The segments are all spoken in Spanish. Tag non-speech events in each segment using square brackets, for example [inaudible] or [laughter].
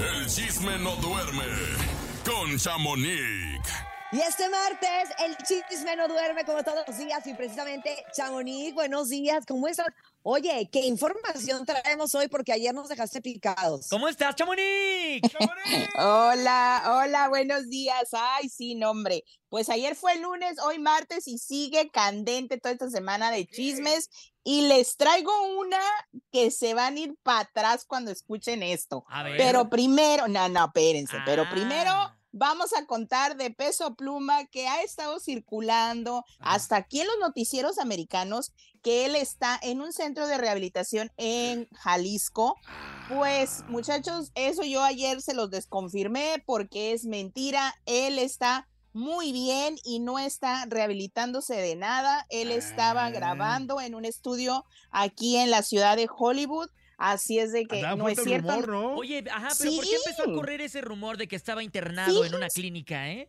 El chisme no duerme con Chamonix. Y este martes el chisme no duerme como todos los días y precisamente Chamonix, buenos días, ¿cómo estás? Oye, ¿qué información traemos hoy? Porque ayer nos dejaste picados. ¿Cómo estás, Chamonix? [laughs] Hola, hola, buenos días. Ay, sí, nombre. Pues ayer fue lunes, hoy martes y sigue candente toda esta semana de chismes. Y les traigo una que se van a ir para atrás cuando escuchen esto. A ver. Pero primero, no, no, espérense, pero primero Ah. Vamos a contar de peso pluma que ha estado circulando hasta aquí en los noticieros americanos que él está en un centro de rehabilitación en Jalisco. Pues muchachos, eso yo ayer se los desconfirmé porque es mentira. Él está muy bien y no está rehabilitándose de nada. Él estaba Ah. grabando en un estudio aquí en la ciudad de Hollywood. Así es de que Andaba no es cierto. rumor, ¿no? Oye, ajá, pero ¿por qué empezó a correr ese rumor de que estaba internado en una clínica, eh?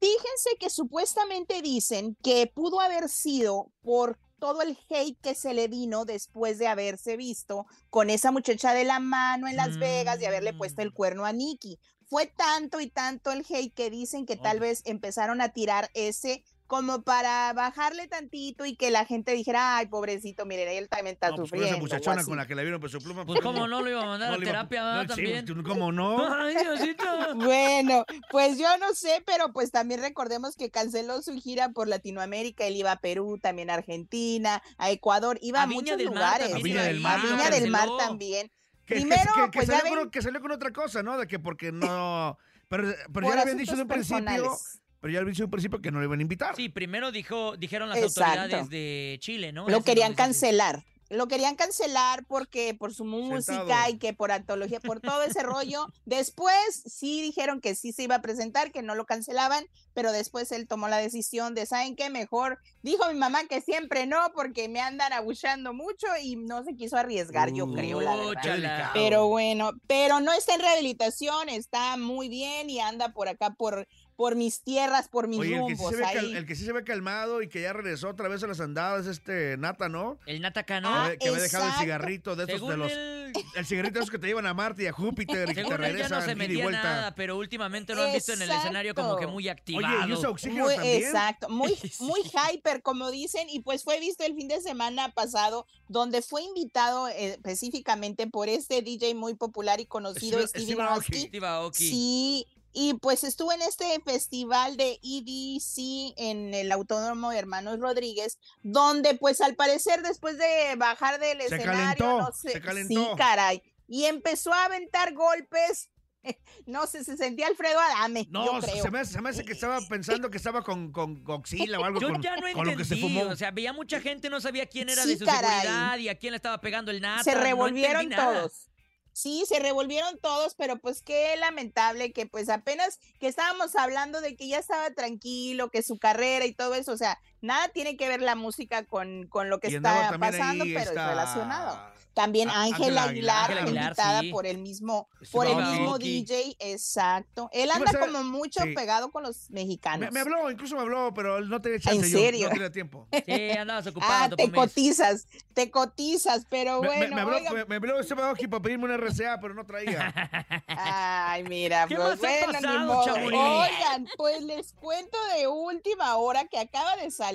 Fíjense que supuestamente dicen que pudo haber sido por todo el hate que se le vino después de haberse visto con esa muchacha de la mano en Las Vegas y haberle puesto el Mm. cuerno a Nicky. Fue tanto y tanto el hate que dicen que tal vez empezaron a tirar ese como para bajarle tantito y que la gente dijera, ay, pobrecito, miren, él también está No, pues con sufriendo. esa muchachona con la que la vieron por su pluma. Pues cómo no lo iba a mandar no a iba- terapia no, ¿verdad? sí, también. pues, ¿Cómo no? [laughs] Ay, Diosito. Bueno, pues yo no sé, pero pues también recordemos que canceló su gira por Latinoamérica. Él iba a Perú, también a Argentina, a Ecuador, iba A muchos del Mar lugares. también A Viña del Mar, A Viña del Mar también. Que, Primero, que, que pues ya salió ven- con, que salió con otra cosa, ¿no? De que porque no... Pero, pero por ya le habían dicho de un principio... Pero ya un principio que no le iban a invitar. Sí, primero dijo, dijeron las Exacto. autoridades de Chile, ¿no? Lo Eso querían cancelar. Lo querían cancelar porque por su música Sentado. y que por antología, por todo ese rollo. [laughs] Después sí dijeron que sí se iba a presentar, que no lo cancelaban, pero después él tomó la decisión de, ¿saben qué? Mejor dijo mi mamá que siempre no, porque me andan abuchando mucho y no se quiso arriesgar, yo creo, la verdad. Pero bueno, pero no está en rehabilitación, está muy bien y anda por acá, por, por mis tierras, por mis Oye, el que, sí rumbos. se ve cal- ahí. el que sí se ve calmado y que ya regresó otra vez a las andadas, este Nata, ¿no? El Natacano. Ah, que, que había dejado el exacto. cigarrito de esos según de los... El cigarrito de esos que te llevan a Marte y a Júpiter y que te regresan no se ida y metía vuelta. nada, pero últimamente lo han visto en el escenario como que muy Oye, activado. ¿y usa oxígeno Muy- también? exacto, muy, [laughs] muy hyper, como dicen, y pues fue visto el fin de semana pasado, donde fue invitado eh, específicamente por este DJ muy popular y conocido. Steve Aoki. Sí, y pues estuvo en este festival de EDC en el Autódromo de Hermanos Rodríguez, donde pues al parecer después de bajar del Se escenario, calentó, no sé, se calentó. sí, caray, y empezó a aventar golpes. [laughs] No sé, se sentía Alfredo Adame, No, yo se- creo. se me, hace- se me hace que estaba [laughs] pensando que estaba con, con Godzilla o algo Yo con, ya no con lo que se fumó. o sea, veía mucha gente, no sabía quién era Sí, de su caray. seguridad y a quién le estaba pegando el nata. se no revolvieron todos. Sí, se revolvieron todos, pero pues qué lamentable que pues apenas que estábamos hablando de que ya estaba tranquilo, que su carrera y todo eso, o sea, nada tiene que ver la música con, con lo que Y está pasando, pero es relacionado. También Ah, Ángela Aguilar, Aguilar. invitada sí. por el mismo, por el mismo. DJ, exacto. Él anda como mucho sí. pegado con los mexicanos. Me, me habló, incluso me habló, pero no tenía chance ¿En yo, serio? no tenía tiempo. [laughs] Sí, andabas ocupado. Ah, te cotizas, te cotizas, pero Me, me- bueno, me habló, oigan, me, me habló ese Aoki para pedirme una RCA, pero no traía. Ay, mira, ¿Qué pues más ha bueno, pasado. Chamonix? Oigan, pues les cuento de última hora que acaba de salir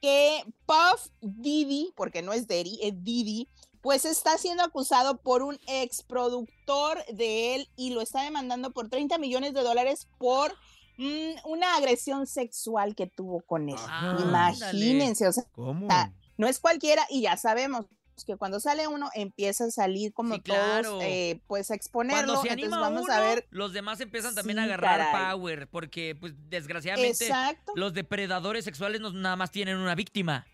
que Puff Diddy, porque no es Daddy, es Diddy, pues está siendo acusado por un ex productor de él y lo está demandando por 30 millones de dólares por mm, una agresión sexual que tuvo con él. Ah, Imagínense, o sea, ¿Cómo? No es cualquiera y ya sabemos que cuando sale uno empieza a salir como Sí, claro. todos, eh, pues a exponerlo. Entonces vamos uno, a ver. los demás empiezan también a agarrar caray. power, porque pues desgraciadamente Exacto, los depredadores sexuales no nada más tienen una víctima.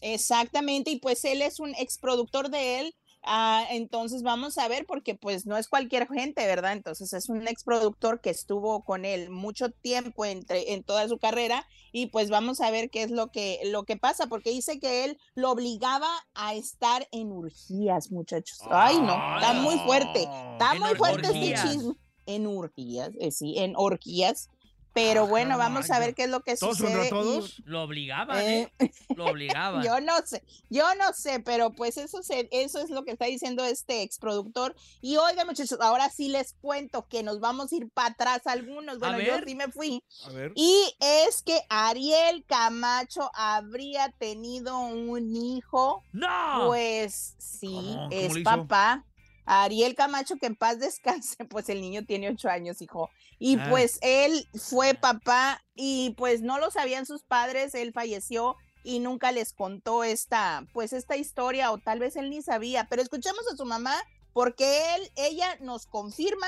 exactamente. Y pues él es un ex productor de él. Ah, entonces vamos a ver, porque pues no es cualquier gente, ¿verdad? Entonces es un ex productor que estuvo con él mucho tiempo entre, en toda su carrera. Y pues vamos a ver qué es lo que, lo que pasa, porque dice que él lo obligaba a estar en urgías, muchachos. Ay, no, está muy fuerte. Está En muy fuerte este chisme. En orgías, eh, sí, en orgías. Pero Ah, bueno, vamos a ver qué es lo que ¿Todos sucede. y- todos? Lo obligaban, Eh, ¿eh? Lo obligaban. [laughs] Yo no sé, yo no sé, pero pues eso, se, eso es lo que está diciendo este exproductor. Y oigan, muchachos, ahora sí les cuento que nos vamos a ir para atrás algunos. Bueno, yo sí me fui. A ver. Y es que Ariel Camacho habría tenido un hijo. ¡No! Pues sí, ¿Cómo? ¿Cómo es papá. Ariel Camacho, que en paz descanse, [laughs] pues el niño tiene ocho años, hijo. Y Ah. pues él fue papá y pues no lo sabían sus padres, él falleció y nunca les contó esta, pues esta historia o tal vez él ni sabía, pero escuchemos a su mamá porque él, ella nos confirma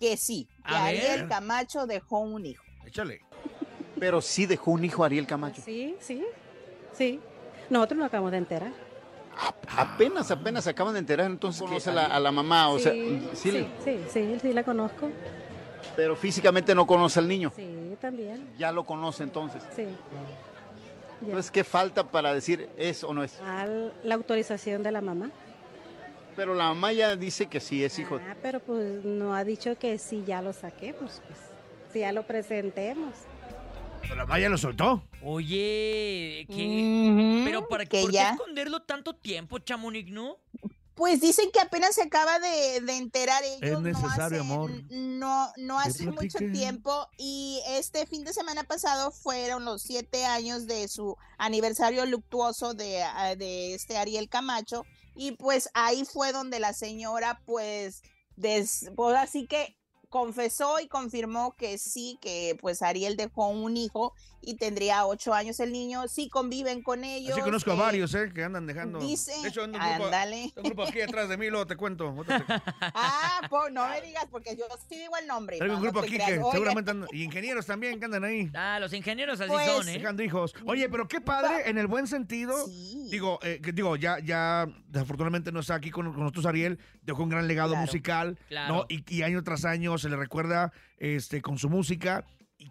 que sí, que A Ariel ver. Camacho dejó un hijo. Échale. Pero sí dejó un hijo Ariel Camacho. Sí, sí, sí. Nosotros nos acabamos de enterar. Apenas, apenas se acaban de enterar, entonces conoce a la, a la mamá, o sea, sí, sí, sí, sí, sí, sí, la conozco. Pero físicamente no conoce al niño. Sí, también, Ya lo conoce entonces. sí. Ya. Entonces, ¿qué falta para decir es o no es? Al- la autorización de la mamá. Pero la mamá ya dice que sí es hijo. Ah, pero pues no ha dicho que sí ya lo saquemos, pues. Si ya lo presentemos. Pero la Maya lo soltó. Oye, ¿qué? Pero para que ¿por qué ya. esconderlo tanto tiempo, Chamonix, no? Pues dicen que apenas se acaba de, de enterar ellos. necesario, no amor, hace, No, no que hace mucho tiempo y este fin de semana pasado fueron los siete años de su aniversario luctuoso de, ah, de este Ariel Camacho y pues ahí fue donde la señora pues, des, pues así que confesó y confirmó que sí, que pues Ariel dejó un hijo y tendría ocho años el niño, sí conviven con ellos. Así conozco a eh, varios, ¿eh? Que andan dejando. Dice, de hecho, ando un grupo, ándale. un grupo aquí atrás de mí, luego te cuento. te- [laughs] Ah, po- no me digas porque yo sí digo el nombre. No, un grupo no aquí creas. que Oiga, seguramente andan- Y ingenieros también que andan ahí. Ah, los ingenieros así Pues, son, ¿eh? Dejando hijos. Oye, pero qué padre, en el buen sentido. Sí. Digo, eh, que digo, ya, ya desafortunadamente no está aquí con, con nosotros Ariel, dejó un gran legado Claro. musical, Claro. ¿no? Y, y año tras año se le recuerda este, con su música.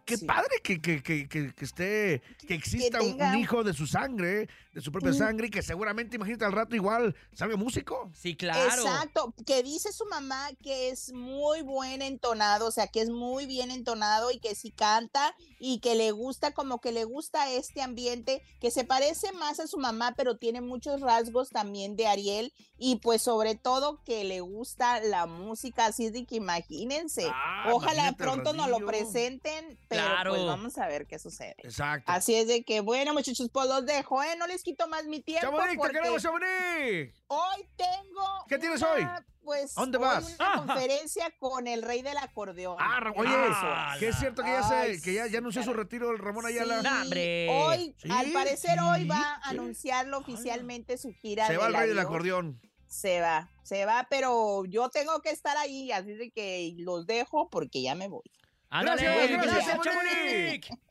Qué Sí. padre que, que, que, que, que esté, que exista un- hijo de su sangre, de su propia Mm. sangre, y que seguramente, imagínate al rato igual salga músico. Sí, claro. Exacto, que dice su mamá que es muy buen entonado, o sea, que es muy bien entonado y que sí canta y que le gusta, como que le gusta este ambiente, que se parece más a su mamá, pero tiene muchos rasgos también de Ariel y pues sobre todo que le gusta la música, así es de que imagínense. Ah, Ojalá pronto nos lo presenten, pero Claro. pues vamos a ver qué sucede. Exacto. Así es de que, bueno, muchachos, pues los dejo, ¿eh? No les quito más mi tiempo. Chamonix, te queremos, Chamonix. hoy tengo. ¿Qué tienes hoy? Pues. ¿A dónde hoy vas? Una [laughs] conferencia con el rey del acordeón. Ah, oye, Ah, que es cierto que ya, se, que ya, ya anunció su retiro el Ramón Ayala. Sí, hombre. Hoy, Sí, al parecer, hoy va a anunciarlo oficialmente su gira. Se va el rey del acordeón. Se va, se va, pero yo tengo que estar ahí, así de que los dejo porque ya me voy. Ándale, Gracias, gracias.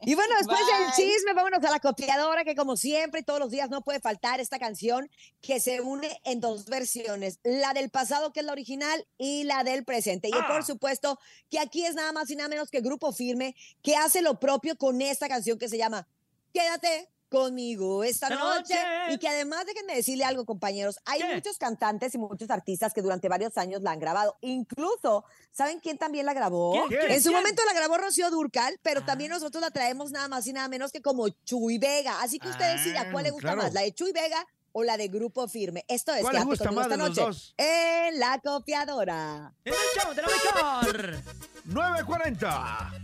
Y bueno, después del Bye. chisme, vámonos a la copiadora, que como siempre, todos los días no puede faltar esta canción que se une en dos versiones, la del pasado, que es la original, y la del presente. Y Ah. por supuesto que aquí es nada más y nada menos que Grupo Firme, que hace lo propio con esta canción que se llama Quédate conmigo esta noche. noche. Y que además, déjenme decirle algo, compañeros, hay ¿Qué? muchos cantantes y muchos artistas que durante varios años la han grabado. Incluso, ¿saben quién también la grabó? ¿Quién? ¿Quién? En su ¿Quién? momento la grabó Rocío Durcal, pero también Ah. nosotros la traemos nada más y nada menos que como Chuy Vega. Así que usted decida Ah, cuál le gusta claro. más, la de Chuy Vega o la de Grupo Firme. Esto es ¿Cuál gusta más de esta los noche dos? En la copiadora. En el show de la mejor. 9.40.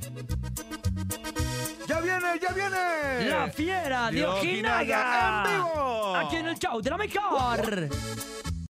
¡Ya viene, ya viene! La fiera de Ojinaga. Ojinaga en vivo. Aquí en el show de la mejor.